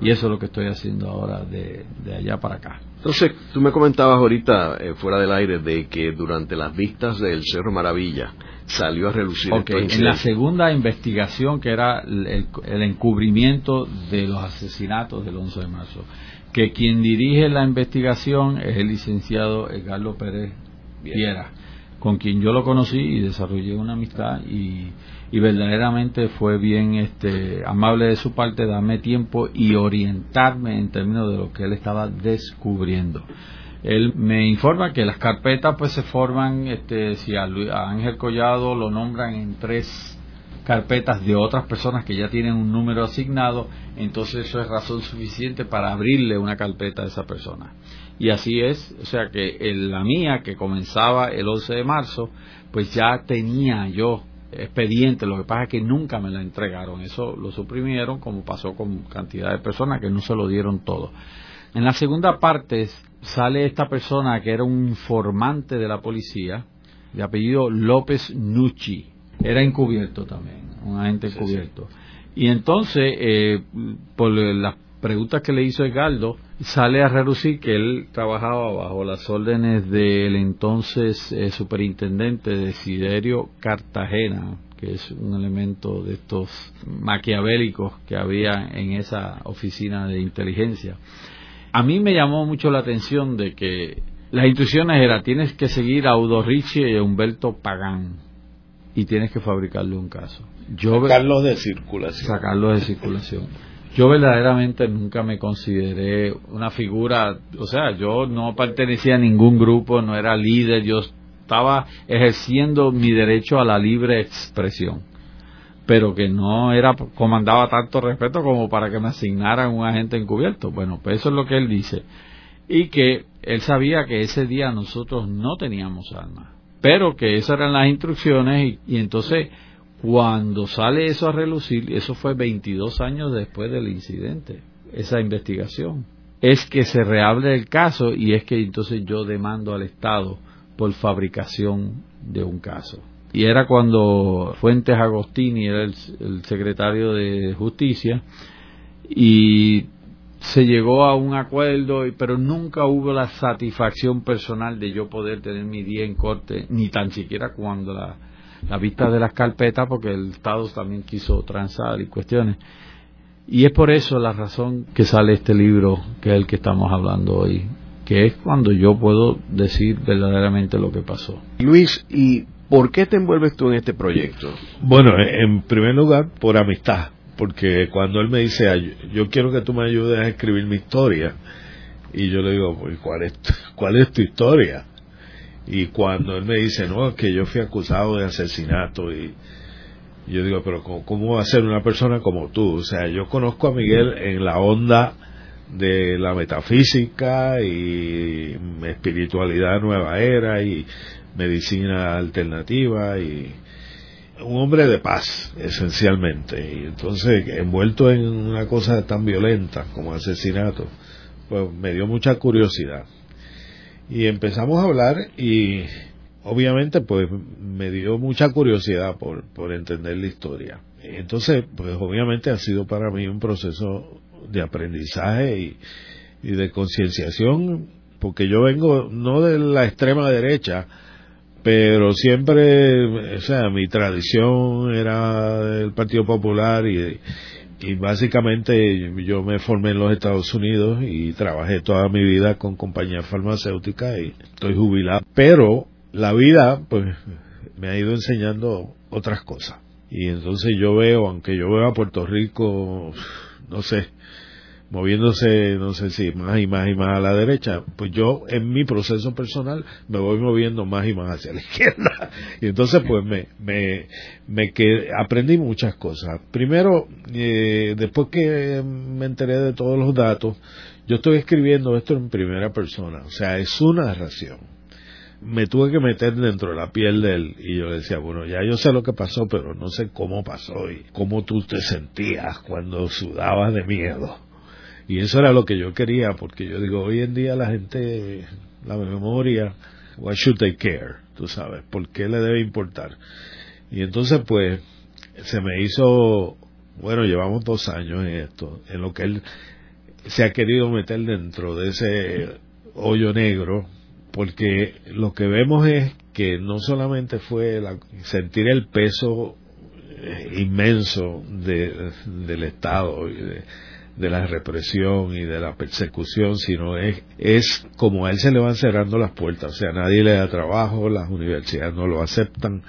Y eso es lo que estoy haciendo ahora de, allá para acá. Entonces, tú me comentabas ahorita, eh, fuera del aire, de que durante las vistas del Cerro Maravilla salió a relucir En la segunda investigación, que era el, encubrimiento de los asesinatos del 11 de marzo, que quien dirige la investigación es el licenciado Edgardo Pérez Viera, con quien yo lo conocí y desarrollé una amistad y verdaderamente fue bien este amable de su parte darme tiempo y orientarme en términos de lo que él estaba descubriendo. Él me informa que las carpetas pues se forman, este, si a, Ángel Collado lo nombran en tres carpetas de otras personas que ya tienen un número asignado, entonces eso es razón suficiente para abrirle una carpeta a esa persona. Y así es, o sea que la mía, que comenzaba el 11 de marzo, pues ya tenía yo expediente, lo que pasa es que nunca me la entregaron, eso lo suprimieron como pasó con cantidad de personas que no se lo dieron todo. En la segunda parte sale esta persona que era un informante de la policía, de apellido López Nucci, era encubierto también, un agente encubierto. Y entonces, eh, por las preguntas que le hizo Edgardo, sale a relucir que él trabajaba bajo las órdenes del entonces eh, superintendente Desiderio Cartagena, que es un elemento de estos maquiavélicos que había en esa oficina de inteligencia. A mí me llamó mucho la atención de que las instrucciones eran tienes que seguir a Udo Ricci y a Humberto Pagán y tienes que fabricarle un caso. Yo sacarlos de circulación. Sacarlos de circulación yo verdaderamente nunca me consideré una figura, o sea, yo no pertenecía a ningún grupo, no era líder, yo estaba ejerciendo mi derecho a la libre expresión, pero que no era comandaba tanto respeto como para que me asignaran un agente encubierto. Bueno, pues eso es lo que él dice. Y que él sabía que ese día nosotros no teníamos armas, pero que esas eran las instrucciones y, entonces cuando sale eso a relucir, eso fue 22 años después del incidente, esa investigación, es que se reabre el caso y es que entonces yo demando al Estado por fabricación de un caso. Y era cuando Fuentes Agostini era el secretario de Justicia y se llegó a un acuerdo, pero nunca hubo la satisfacción personal de yo poder tener mi día en corte, ni tan siquiera cuando la la vista de las carpetas porque el Estado también quiso transar y cuestiones. Y es por eso la razón que sale este libro, que es el que estamos hablando hoy, que es cuando yo puedo decir verdaderamente lo que pasó. Luis, ¿y por qué te envuelves tú en este proyecto? Bueno, en primer lugar, por amistad, porque cuando él me dice, yo quiero que tú me ayudes a escribir mi historia, y yo le digo, pues, ¿cuál es, cuál es tu historia? Y cuando él me dice, no, que yo fui acusado de asesinato y yo digo, pero ¿cómo, va a ser una persona como tú? O sea, yo conozco a Miguel en la onda de la metafísica y espiritualidad nueva era y medicina alternativa y un hombre de paz esencialmente y entonces envuelto en una cosa tan violenta como asesinato pues me dio mucha curiosidad y empezamos a hablar y obviamente pues me dio mucha curiosidad por, por entender la historia. Entonces, pues obviamente ha sido para mí un proceso de aprendizaje y, y de concienciación, porque yo vengo no de la extrema derecha, pero siempre, o sea, mi tradición era del Partido Popular y, y básicamente yo me formé en los Estados Unidos y trabajé toda mi vida con compañías farmacéuticas y estoy jubilado. Pero la vida, pues, me ha ido enseñando otras cosas. Y entonces yo veo, aunque yo veo a Puerto Rico, no sé, moviéndose, no sé si más y más y más a la derecha, pues yo en mi proceso personal me voy moviendo más y más hacia la izquierda. Y entonces pues me, me, me que aprendí muchas cosas. Primero, eh, después que me enteré de todos los datos, yo estoy escribiendo esto en primera persona, o sea, es una narración. Me tuve que meter dentro de la piel de él y yo le decía, bueno, ya yo sé lo que pasó, pero no sé cómo pasó y cómo tú te sentías cuando sudabas de miedo y eso era lo que yo quería, porque yo digo, hoy en día la gente, la memoria, why should they care? Tú sabes, ¿por qué le debe importar? Y entonces, pues, se me hizo, bueno, llevamos dos años en esto, en lo que él se ha querido meter dentro de ese hoyo negro, porque lo que vemos es que no solamente fue sentir el peso eh, inmenso del Estado de, de la represión y de la persecución, sino es, es como a él se le van cerrando las puertas, o sea, nadie le da trabajo, las universidades no lo aceptan,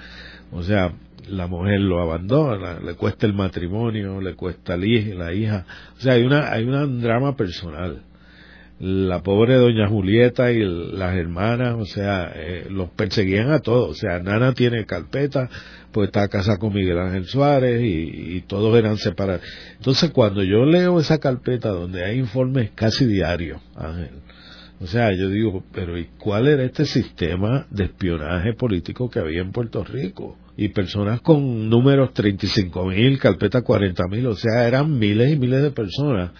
o sea, la mujer lo abandona, le cuesta el matrimonio, le cuesta la hija, o sea, hay una, hay un drama personal. La pobre doña Julieta y las hermanas, o sea, eh, los perseguían a todos, o sea, Nana tiene carpeta, pues está casada con Miguel Ángel Suárez y, todos eran separados. Entonces cuando yo leo esa carpeta donde hay informes casi diarios, Ángel, o sea, yo digo, pero ¿y cuál era este sistema de espionaje político que había en Puerto Rico? Y personas con números 35 mil, carpeta 40 mil, o sea, eran miles y miles de personas.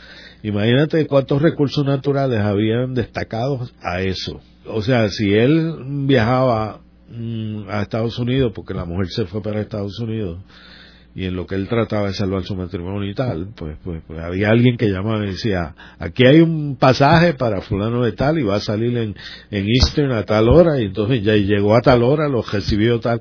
Imagínate cuántos recursos naturales habían destacado a eso. O sea, si él viajaba Mm, a Estados Unidos, porque la mujer se fue para Estados Unidos, y en lo que él trataba de salvar su matrimonio y tal, pues, pues, pues, había alguien que llamaba y decía, aquí hay un pasaje para fulano de tal y va a salir en, en Eastern a tal hora, y entonces ya llegó a tal hora, lo recibió tal.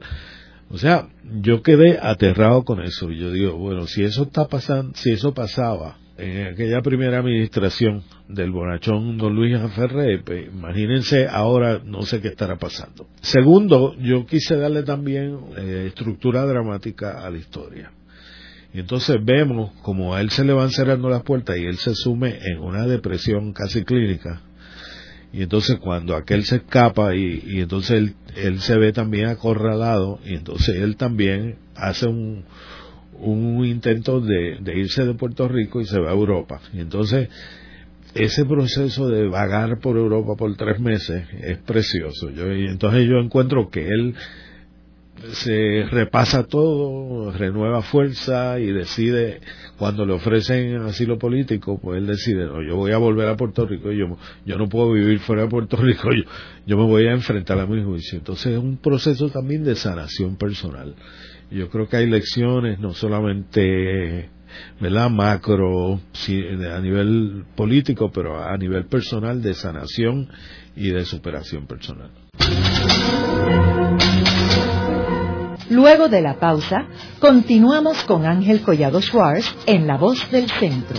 O sea, yo quedé aterrado con eso, y yo digo, bueno, si eso está pasando, si eso pasaba, en aquella primera administración del bonachón don Luis Ferré, pues, imagínense ahora no sé qué estará pasando. Segundo, yo quise darle también eh, estructura dramática a la historia. Y entonces vemos como a él se le van cerrando las puertas y él se sume en una depresión casi clínica. Y entonces cuando aquel se escapa y, entonces él se ve también acorralado y entonces él también hace un, un intento de, irse de Puerto Rico y se va a Europa. Y entonces, ese proceso de vagar por Europa por tres meses es precioso. Yo, y entonces yo encuentro que él se repasa todo, renueva fuerza y decide, cuando le ofrecen asilo político, pues él decide, no, yo voy a volver a Puerto Rico, yo, yo no puedo vivir fuera de Puerto Rico, yo, yo me voy a enfrentar a mi juicio. Entonces es un proceso también de sanación personal. Yo creo que hay lecciones, no solamente ¿verdad? macro a nivel político, pero a nivel personal de sanación y de superación personal. Luego de la pausa, continuamos con Ángel Collado Schwartz en La Voz del Centro.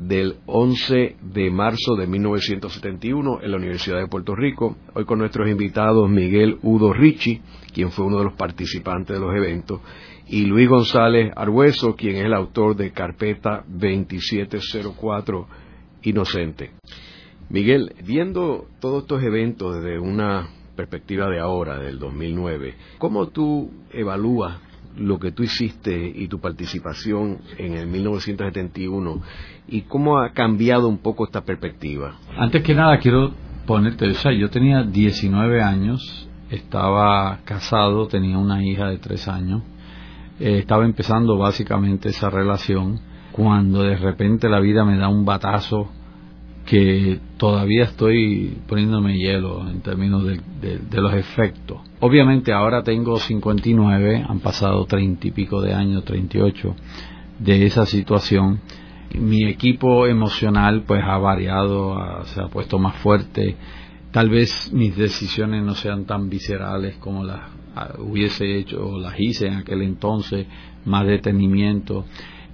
del 11 de marzo de 1971 en la Universidad de Puerto Rico. Hoy con nuestros invitados Miguel Udo Ricci, quien fue uno de los participantes de los eventos, y Luis González Argueso, quien es el autor de Carpeta 2704 Inocente. Miguel, viendo todos estos eventos desde una perspectiva de ahora, del 2009, ¿cómo tú evalúas lo que tú hiciste y tu participación en el 1971 y cómo ha cambiado un poco esta perspectiva. Antes que nada quiero ponerte, o sea, yo tenía 19 años, estaba casado, tenía una hija de 3 años, eh, estaba empezando básicamente esa relación cuando de repente la vida me da un batazo que todavía estoy poniéndome hielo en términos de, los efectos. Obviamente ahora tengo 59, han pasado 30 y pico de años, 38 de esa situación. Mi equipo emocional pues ha variado, se ha puesto más fuerte. Tal vez mis decisiones no sean tan viscerales como las ah, hubiese hecho o las hice en aquel entonces, más detenimiento.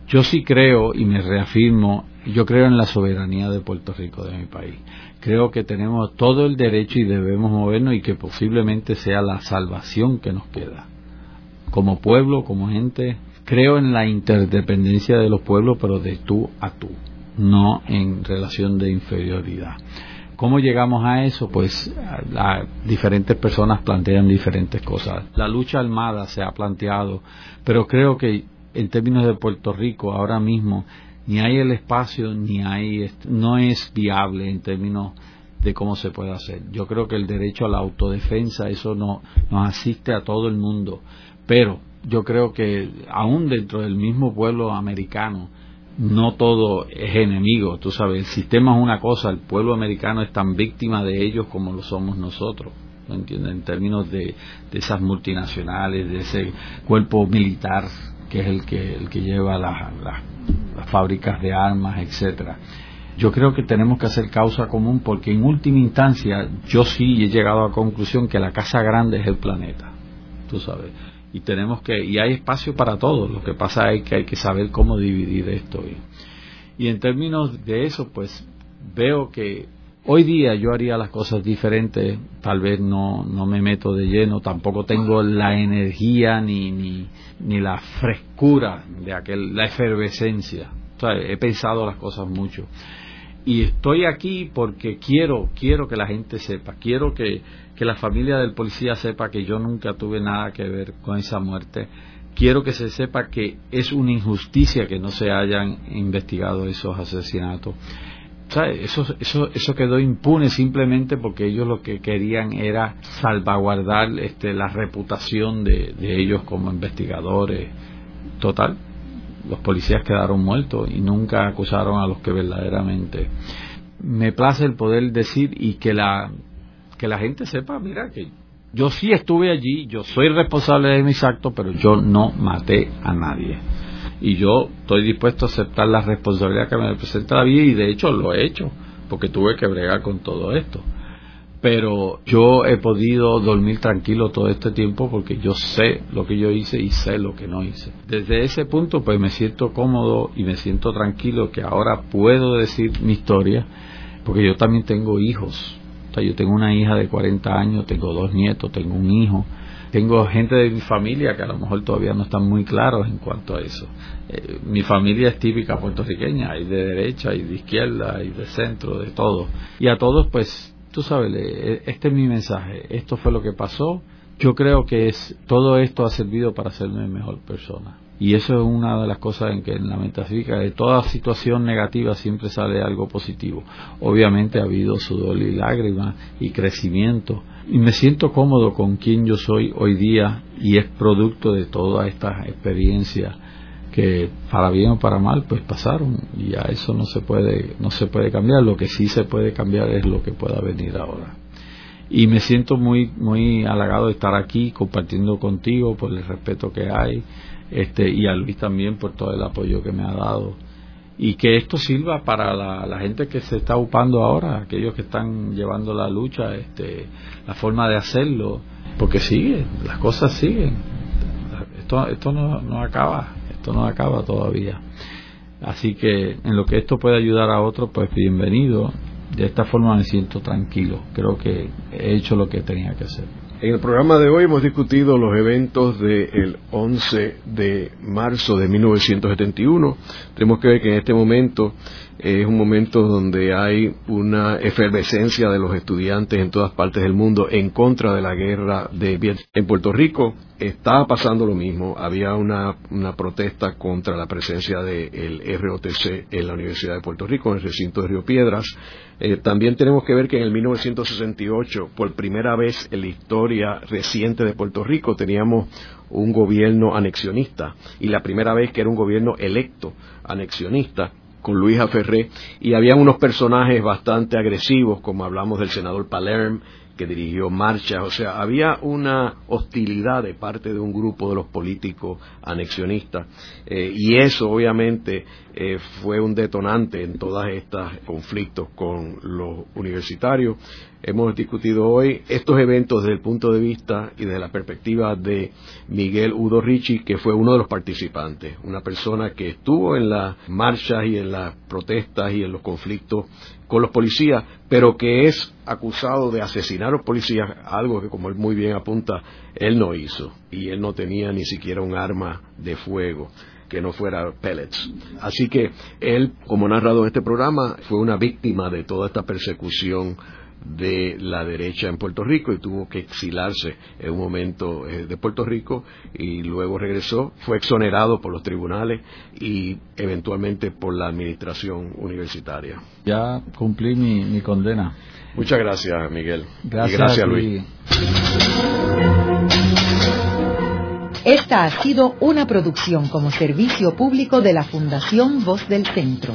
Yo sí creo y me reafirmo, yo creo en la soberanía de Puerto Rico, de mi país. Creo que tenemos todo el derecho y debemos movernos y que posiblemente sea la salvación que nos queda. Como pueblo, como gente, creo en la interdependencia de los pueblos, pero de tú a tú, no en relación de inferioridad. ¿Cómo llegamos a eso? Pues diferentes personas plantean diferentes cosas. La lucha armada se ha planteado, pero creo que en términos de Puerto Rico ahora mismo ni hay el espacio ni hay no es viable en términos de cómo se puede hacer. Yo creo que el derecho a la autodefensa eso no nos asiste a todo el mundo, pero yo creo que aún dentro del mismo pueblo americano no todo es enemigo, tú sabes, el sistema es una cosa, el pueblo americano es tan víctima de ellos como lo somos nosotros. En términos de, de esas multinacionales, de ese cuerpo militar que es el que, el que lleva las fábricas de armas, etcétera. Yo creo que tenemos que hacer causa común porque en última instancia yo sí he llegado a la conclusión que la casa grande es el planeta, tú sabes. Y tenemos que, y hay espacio para todos, lo que pasa es que hay que saber cómo dividir esto. Y, y en términos de eso, pues veo que Hoy día yo haría las cosas diferentes, tal vez no, no me meto de lleno, tampoco tengo la energía ni, ni, ni la frescura de aquel, la efervescencia. he pensado las cosas mucho. Y estoy aquí porque quiero, quiero que la gente sepa, quiero que, que la familia del policía sepa que yo nunca tuve nada que ver con esa muerte. Quiero que se sepa que es una injusticia que no se hayan investigado esos asesinatos eso, eso, eso quedó impune simplemente porque ellos lo que querían era salvaguardar este, la reputación de, ellos como investigadores. Total, los policías quedaron muertos y nunca acusaron a los que verdaderamente. Me place el poder decir y que la, que la gente sepa, mira, que yo sí estuve allí, yo soy responsable de mis actos, pero yo no maté a nadie y yo estoy dispuesto a aceptar la responsabilidad que me representa la vida y de hecho lo he hecho porque tuve que bregar con todo esto pero yo he podido dormir tranquilo todo este tiempo porque yo sé lo que yo hice y sé lo que no hice. Desde ese punto pues me siento cómodo y me siento tranquilo que ahora puedo decir mi historia porque yo también tengo hijos. O sea, yo tengo una hija de 40 años, tengo dos nietos, tengo un hijo tengo gente de mi familia que a lo mejor todavía no están muy claros en cuanto a eso. Eh, mi familia es típica puertorriqueña, hay de derecha, hay de izquierda, hay de centro, de todo. Y a todos, pues, tú sabes, este es mi mensaje, esto fue lo que pasó. Yo creo que es todo esto ha servido para hacerme mejor persona. Y eso es una de las cosas en que en la metafísica de toda situación negativa siempre sale algo positivo. Obviamente ha habido sudor y lágrimas y crecimiento. Y me siento cómodo con quien yo soy hoy día y es producto de todas estas experiencias que para bien o para mal pues pasaron y a eso no se puede no se puede cambiar lo que sí se puede cambiar es lo que pueda venir ahora y me siento muy muy halagado de estar aquí compartiendo contigo por el respeto que hay este, y a Luis también por todo el apoyo que me ha dado y que esto sirva para la, gente que se está ocupando ahora, aquellos que están llevando la lucha, este, la forma de hacerlo, porque sigue, las cosas siguen, esto, esto no, no acaba, esto no acaba todavía. Así que en lo que esto puede ayudar a otros, pues bienvenido. De esta forma me siento tranquilo. Creo que he hecho lo que tenía que hacer. En el programa de hoy hemos discutido los eventos del 11 de marzo de 1971. Tenemos que ver que en este momento es un momento donde hay una efervescencia de los estudiantes en todas partes del mundo en contra de la guerra de Vietnam. En Puerto Rico estaba pasando lo mismo, había una, protesta contra la presencia del ROTC en la Universidad de Puerto Rico, en el recinto de Río Piedras. Eh, también tenemos que ver que en el 1968, por primera vez en la historia reciente de Puerto Rico, teníamos un gobierno anexionista y la primera vez que era un gobierno electo anexionista con Luisa Ferré, y había unos personajes bastante agresivos, como hablamos del senador Palerm, que dirigió marchas, o sea, había una hostilidad de parte de un grupo de los políticos anexionistas eh, y eso obviamente eh, fue un detonante en todos estos conflictos con los universitarios. Hemos discutido hoy estos eventos desde el punto de vista y desde la perspectiva de Miguel Udo Ricci, que fue uno de los participantes, una persona que estuvo en las marchas y en las protestas y en los conflictos con los policías, pero que es acusado de asesinar a los policías, algo que como él muy bien apunta, él no hizo, y él no tenía ni siquiera un arma de fuego que no fuera pellets. Así que él, como narrado en este programa, fue una víctima de toda esta persecución de la derecha en Puerto Rico y tuvo que exilarse en un momento eh, de Puerto Rico y luego regresó, fue exonerado por los tribunales y eventualmente por la administración universitaria. Ya cumplí mi, condena. Muchas gracias, Miguel. Gracias, gracias Luis. Esta ha sido una producción como servicio público de la Fundación Voz del Centro.